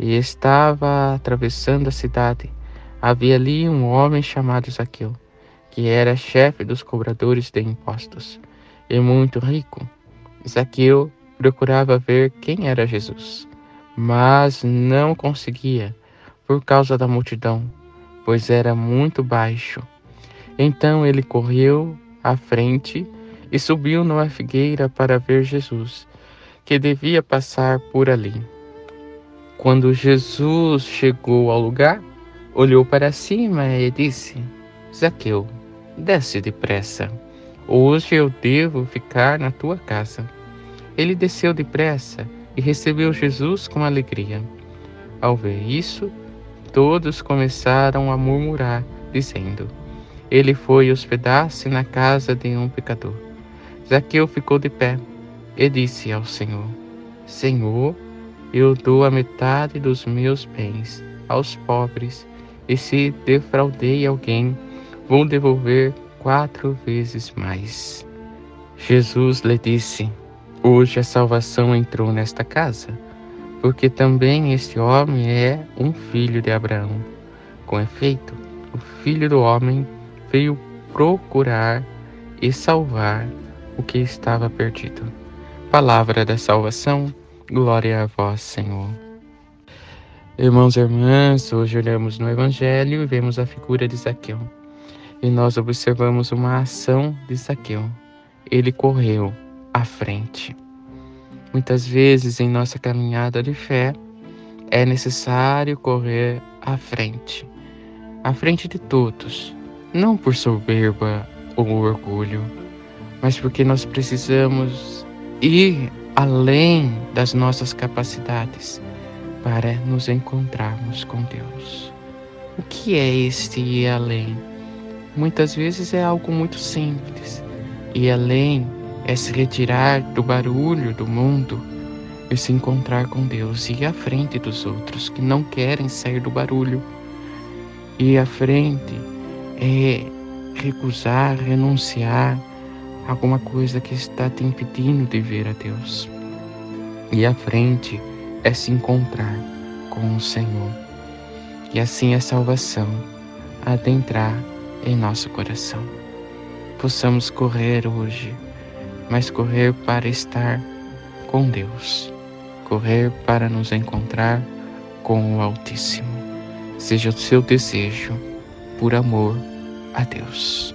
e estava atravessando a cidade. Havia ali um homem chamado Zaqueu, que era chefe dos cobradores de impostos e muito rico. Zaqueu procurava ver quem era Jesus, mas não conseguia por causa da multidão, pois era muito baixo. Então ele correu à frente e subiu numa figueira para ver Jesus, que devia passar por ali. Quando Jesus chegou ao lugar, olhou para cima e disse: Zaqueu, desce depressa. Hoje eu devo ficar na tua casa. Ele desceu depressa e recebeu Jesus com alegria. Ao ver isso, todos começaram a murmurar, dizendo: Ele foi hospedar-se na casa de um pecador. Zaqueu ficou de pé e disse ao Senhor: Senhor, eu dou a metade dos meus bens aos pobres, e se defraudei alguém, vou devolver quatro vezes mais. Jesus lhe disse: Hoje a salvação entrou nesta casa, porque também este homem é um filho de Abraão. Com efeito, o filho do homem veio procurar e salvar o que estava perdido. Palavra da salvação Glória a vós, Senhor. Irmãos e irmãs, hoje olhamos no Evangelho e vemos a figura de Zaqueu. E nós observamos uma ação de Zaqueu. Ele correu à frente. Muitas vezes em nossa caminhada de fé é necessário correr à frente, à frente de todos, não por soberba ou orgulho, mas porque nós precisamos ir além das nossas capacidades para nos encontrarmos com Deus. O que é este ir além? Muitas vezes é algo muito simples. Ir além é se retirar do barulho do mundo e se encontrar com Deus, ir à frente dos outros que não querem sair do barulho. Ir à frente é recusar, renunciar alguma coisa que está te impedindo de ver a Deus. E a frente é se encontrar com o Senhor. E assim a salvação adentrar em nosso coração. Possamos correr hoje, mas correr para estar com Deus, correr para nos encontrar com o Altíssimo. Seja o seu desejo por amor a Deus